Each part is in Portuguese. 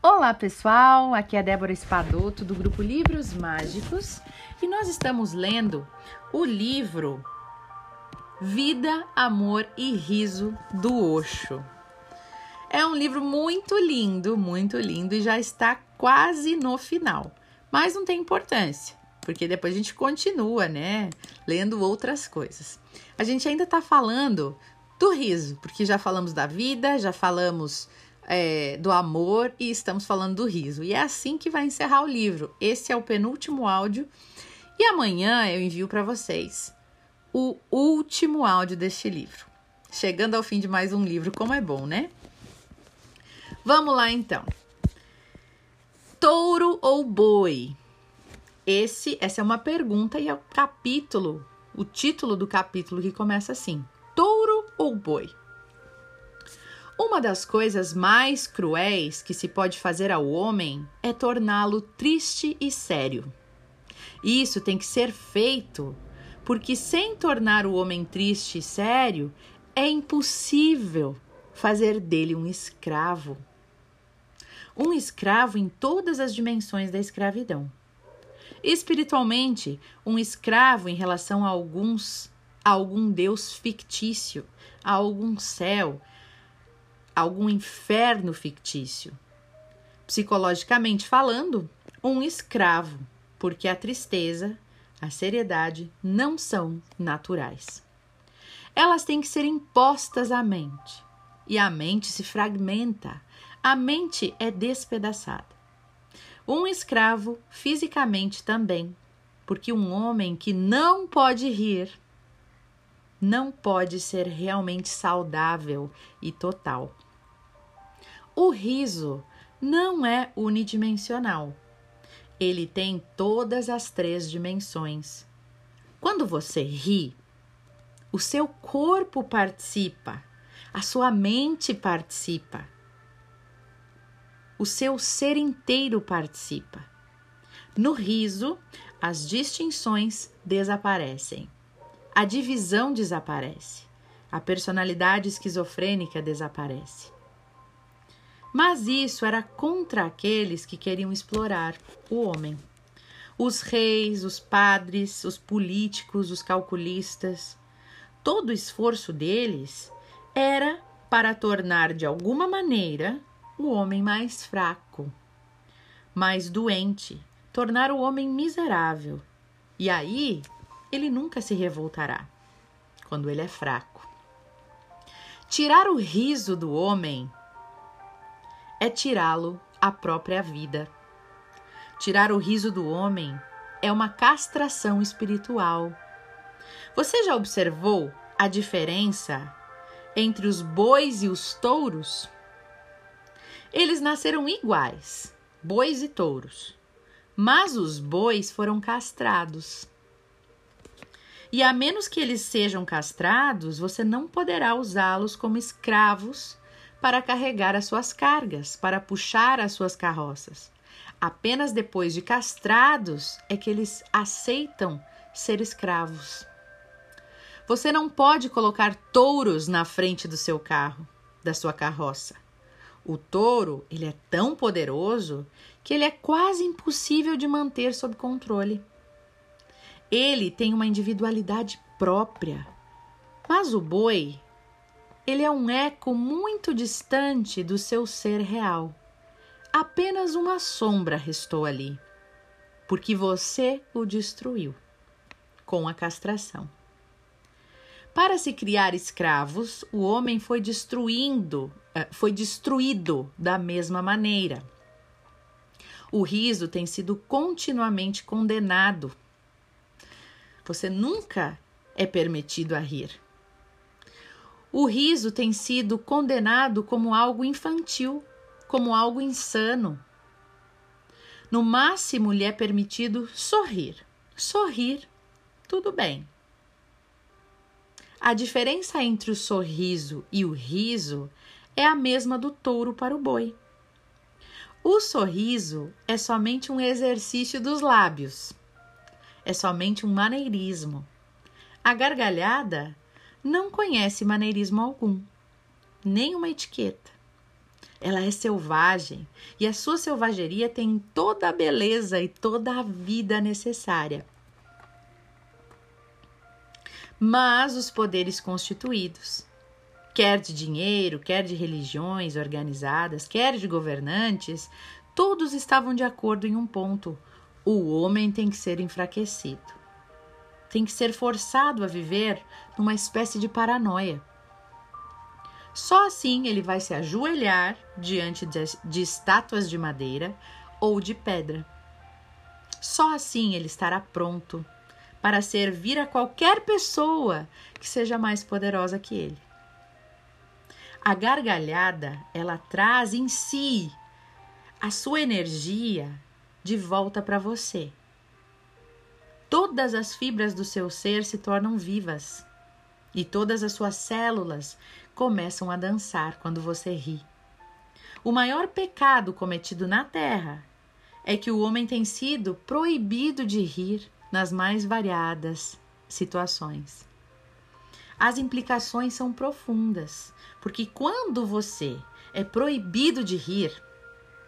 Olá pessoal, aqui é Débora Espadoto do grupo Livros Mágicos e nós estamos lendo o livro Vida, Amor e Riso do Osho. É um livro muito lindo, muito lindo e já está quase no final, mas não tem importância, porque depois a gente continua, né, lendo outras coisas. A gente ainda está falando do riso, porque já falamos da vida, já falamos é, do amor e estamos falando do riso. E é assim que vai encerrar o livro. Esse é o penúltimo áudio. E amanhã eu envio para vocês o último áudio deste livro. Chegando ao fim de mais um livro, como é bom, né? Vamos lá então. Touro ou boi? Esse, essa é uma pergunta e é o capítulo, o título do capítulo que começa assim: Touro ou boi? Uma das coisas mais cruéis que se pode fazer ao homem é torná-lo triste e sério. Isso tem que ser feito, porque sem tornar o homem triste e sério, é impossível fazer dele um escravo. Um escravo em todas as dimensões da escravidão. Espiritualmente, um escravo em relação a alguns a algum deus fictício, a algum céu, algum inferno fictício. Psicologicamente falando, um escravo, porque a tristeza, a seriedade não são naturais. Elas têm que ser impostas à mente. E a mente se fragmenta, a mente é despedaçada. Um escravo fisicamente também, porque um homem que não pode rir não pode ser realmente saudável e total. O riso não é unidimensional. Ele tem todas as três dimensões. Quando você ri, o seu corpo participa, a sua mente participa, o seu ser inteiro participa. No riso, as distinções desaparecem, a divisão desaparece, a personalidade esquizofrênica desaparece. Mas isso era contra aqueles que queriam explorar o homem. Os reis, os padres, os políticos, os calculistas, todo o esforço deles era para tornar de alguma maneira o homem mais fraco, mais doente, tornar o homem miserável. E aí ele nunca se revoltará quando ele é fraco. Tirar o riso do homem é tirá-lo à própria vida. Tirar o riso do homem é uma castração espiritual. Você já observou a diferença entre os bois e os touros? Eles nasceram iguais, bois e touros, mas os bois foram castrados. E a menos que eles sejam castrados, você não poderá usá-los como escravos para carregar as suas cargas, para puxar as suas carroças. Apenas depois de castrados é que eles aceitam ser escravos. Você não pode colocar touros na frente do seu carro, da sua carroça. O touro, ele é tão poderoso que ele é quase impossível de manter sob controle. Ele tem uma individualidade própria. Mas o boi, ele é um eco muito distante do seu ser real. Apenas uma sombra restou ali, porque você o destruiu com a castração. Para se criar escravos, o homem foi destruindo, eh, foi destruído da mesma maneira. O riso tem sido continuamente condenado. Você nunca é permitido a rir. O riso tem sido condenado como algo infantil, como algo insano. No máximo lhe é permitido sorrir. Sorrir, tudo bem. A diferença entre o sorriso e o riso é a mesma do touro para o boi. O sorriso é somente um exercício dos lábios, é somente um maneirismo. A gargalhada não conhece maneirismo algum, nem uma etiqueta. ela é selvagem e a sua selvageria tem toda a beleza e toda a vida necessária. Mas os poderes constituídos, quer de dinheiro, quer de religiões organizadas, quer de governantes, todos estavam de acordo em um ponto: o homem tem que ser enfraquecido. Tem que ser forçado a viver numa espécie de paranoia. Só assim ele vai se ajoelhar diante de, de estátuas de madeira ou de pedra. Só assim ele estará pronto para servir a qualquer pessoa que seja mais poderosa que ele. A gargalhada, ela traz em si a sua energia de volta para você. Todas as fibras do seu ser se tornam vivas e todas as suas células começam a dançar quando você ri. O maior pecado cometido na Terra é que o homem tem sido proibido de rir nas mais variadas situações. As implicações são profundas, porque quando você é proibido de rir,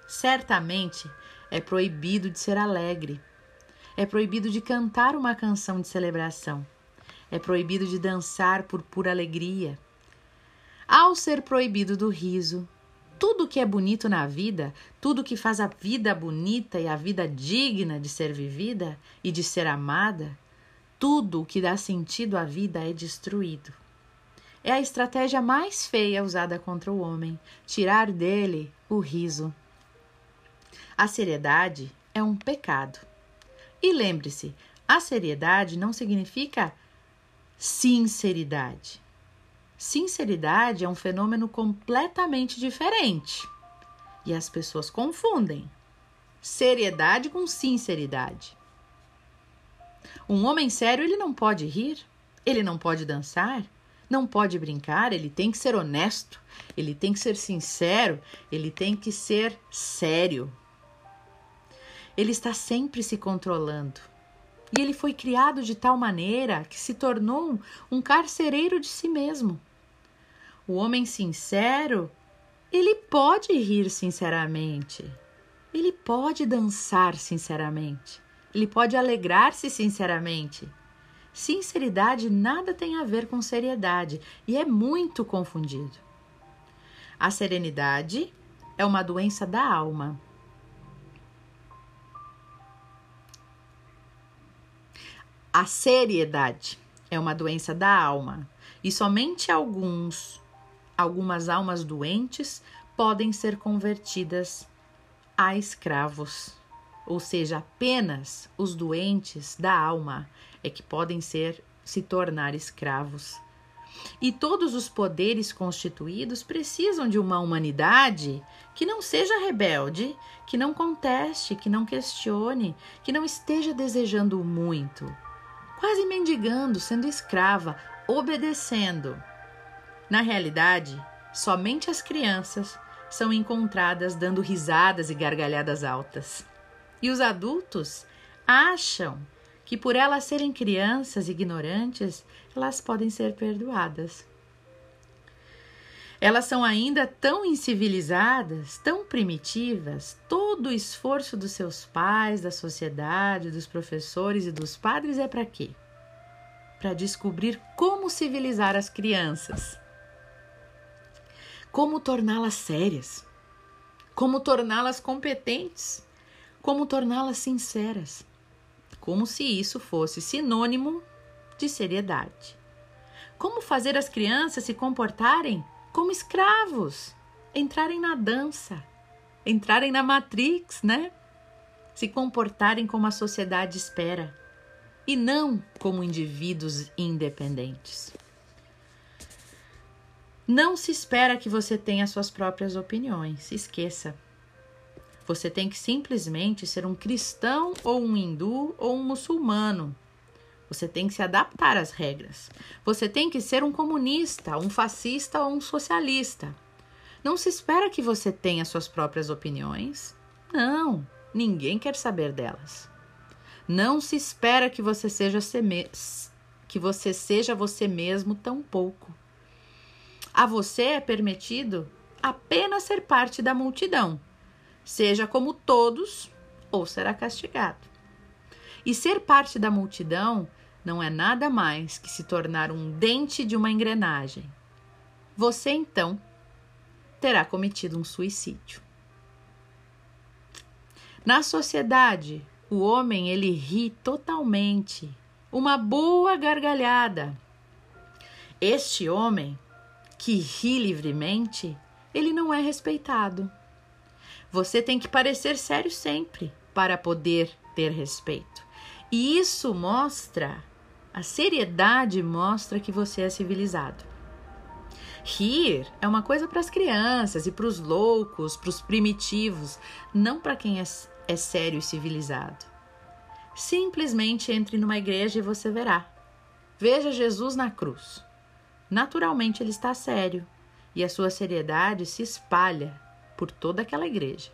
certamente é proibido de ser alegre, é proibido de cantar uma canção de celebração, é proibido de dançar por pura alegria ao ser proibido do riso. Tudo que é bonito na vida, tudo que faz a vida bonita e a vida digna de ser vivida e de ser amada, tudo o que dá sentido à vida é destruído. É a estratégia mais feia usada contra o homem, tirar dele o riso. A seriedade é um pecado. E lembre-se, a seriedade não significa sinceridade. Sinceridade é um fenômeno completamente diferente. E as pessoas confundem seriedade com sinceridade. Um homem sério, ele não pode rir, ele não pode dançar, não pode brincar, ele tem que ser honesto, ele tem que ser sincero, ele tem que ser sério. Ele está sempre se controlando. E ele foi criado de tal maneira que se tornou um carcereiro de si mesmo. O homem sincero, ele pode rir sinceramente. Ele pode dançar sinceramente. Ele pode alegrar-se sinceramente. Sinceridade nada tem a ver com seriedade e é muito confundido. A serenidade é uma doença da alma. A seriedade é uma doença da alma e somente alguns algumas almas doentes podem ser convertidas a escravos. Ou seja, apenas os doentes da alma é que podem ser se tornar escravos. E todos os poderes constituídos precisam de uma humanidade que não seja rebelde, que não conteste, que não questione, que não esteja desejando muito, quase mendigando, sendo escrava, obedecendo na realidade, somente as crianças são encontradas dando risadas e gargalhadas altas. E os adultos acham que, por elas serem crianças ignorantes, elas podem ser perdoadas. Elas são ainda tão incivilizadas, tão primitivas, todo o esforço dos seus pais, da sociedade, dos professores e dos padres é para quê? Para descobrir como civilizar as crianças como torná-las sérias, como torná-las competentes, como torná-las sinceras, como se isso fosse sinônimo de seriedade. Como fazer as crianças se comportarem como escravos, entrarem na dança, entrarem na Matrix, né? Se comportarem como a sociedade espera e não como indivíduos independentes. Não se espera que você tenha suas próprias opiniões, esqueça. Você tem que simplesmente ser um cristão ou um hindu ou um muçulmano. Você tem que se adaptar às regras. Você tem que ser um comunista, um fascista ou um socialista. Não se espera que você tenha suas próprias opiniões. Não, ninguém quer saber delas. Não se espera que você seja que você seja você mesmo tão pouco. A você é permitido apenas ser parte da multidão, seja como todos ou será castigado. E ser parte da multidão não é nada mais que se tornar um dente de uma engrenagem. Você então terá cometido um suicídio. Na sociedade, o homem ele ri totalmente, uma boa gargalhada. Este homem que ri livremente, ele não é respeitado. Você tem que parecer sério sempre para poder ter respeito. E isso mostra, a seriedade mostra que você é civilizado. Rir é uma coisa para as crianças e para os loucos, para os primitivos, não para quem é, é sério e civilizado. Simplesmente entre numa igreja e você verá. Veja Jesus na cruz. Naturalmente ele está sério e a sua seriedade se espalha por toda aquela igreja.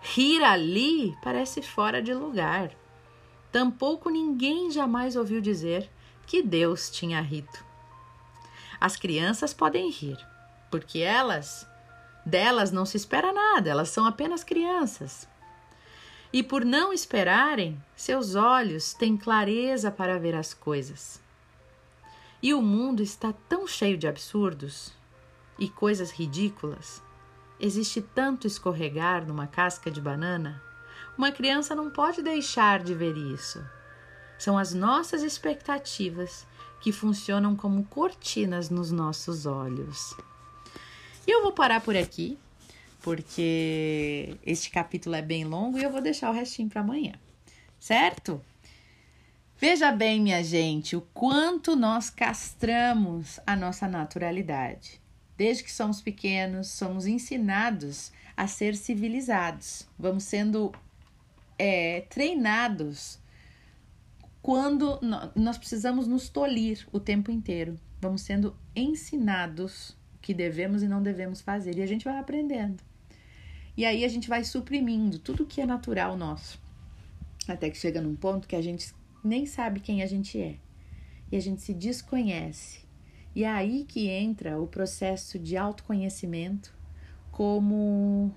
Rir ali parece fora de lugar. Tampouco ninguém jamais ouviu dizer que Deus tinha rido. As crianças podem rir, porque elas, delas não se espera nada, elas são apenas crianças. E por não esperarem, seus olhos têm clareza para ver as coisas. E o mundo está tão cheio de absurdos e coisas ridículas. Existe tanto escorregar numa casca de banana. Uma criança não pode deixar de ver isso. São as nossas expectativas que funcionam como cortinas nos nossos olhos. E eu vou parar por aqui, porque este capítulo é bem longo e eu vou deixar o restinho para amanhã, certo? Veja bem, minha gente, o quanto nós castramos a nossa naturalidade. Desde que somos pequenos, somos ensinados a ser civilizados. Vamos sendo é, treinados quando nós precisamos nos tolir o tempo inteiro. Vamos sendo ensinados o que devemos e não devemos fazer. E a gente vai aprendendo. E aí a gente vai suprimindo tudo que é natural nosso. Até que chega num ponto que a gente nem sabe quem a gente é. E a gente se desconhece. E é aí que entra o processo de autoconhecimento como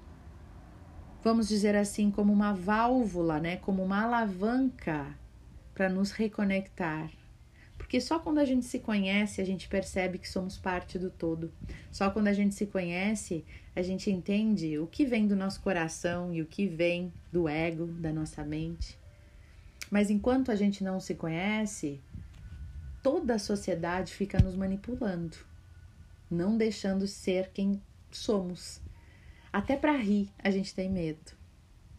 vamos dizer assim, como uma válvula, né, como uma alavanca para nos reconectar. Porque só quando a gente se conhece, a gente percebe que somos parte do todo. Só quando a gente se conhece, a gente entende o que vem do nosso coração e o que vem do ego, da nossa mente. Mas enquanto a gente não se conhece, toda a sociedade fica nos manipulando, não deixando ser quem somos. Até para rir a gente tem medo.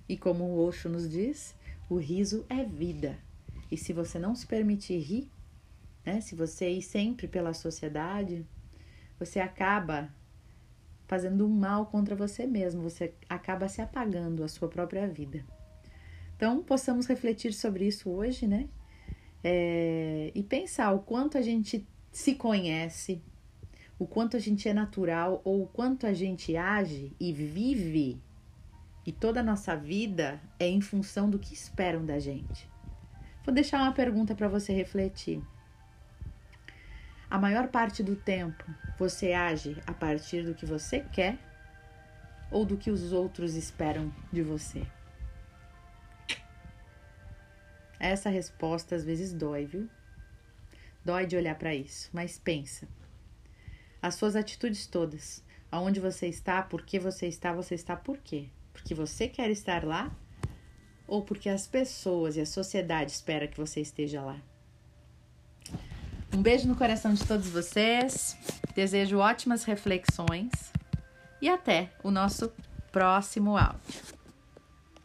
E como o Osho nos diz, o riso é vida. E se você não se permitir rir, né, se você ir sempre pela sociedade, você acaba fazendo um mal contra você mesmo, você acaba se apagando a sua própria vida. Então, possamos refletir sobre isso hoje, né? é, e pensar o quanto a gente se conhece, o quanto a gente é natural ou o quanto a gente age e vive e toda a nossa vida é em função do que esperam da gente. Vou deixar uma pergunta para você refletir. A maior parte do tempo você age a partir do que você quer ou do que os outros esperam de você? Essa resposta às vezes dói, viu? Dói de olhar para isso, mas pensa. As suas atitudes todas, aonde você está, por que você está, você está por quê? Porque você quer estar lá ou porque as pessoas e a sociedade espera que você esteja lá? Um beijo no coração de todos vocês. Desejo ótimas reflexões e até o nosso próximo áudio.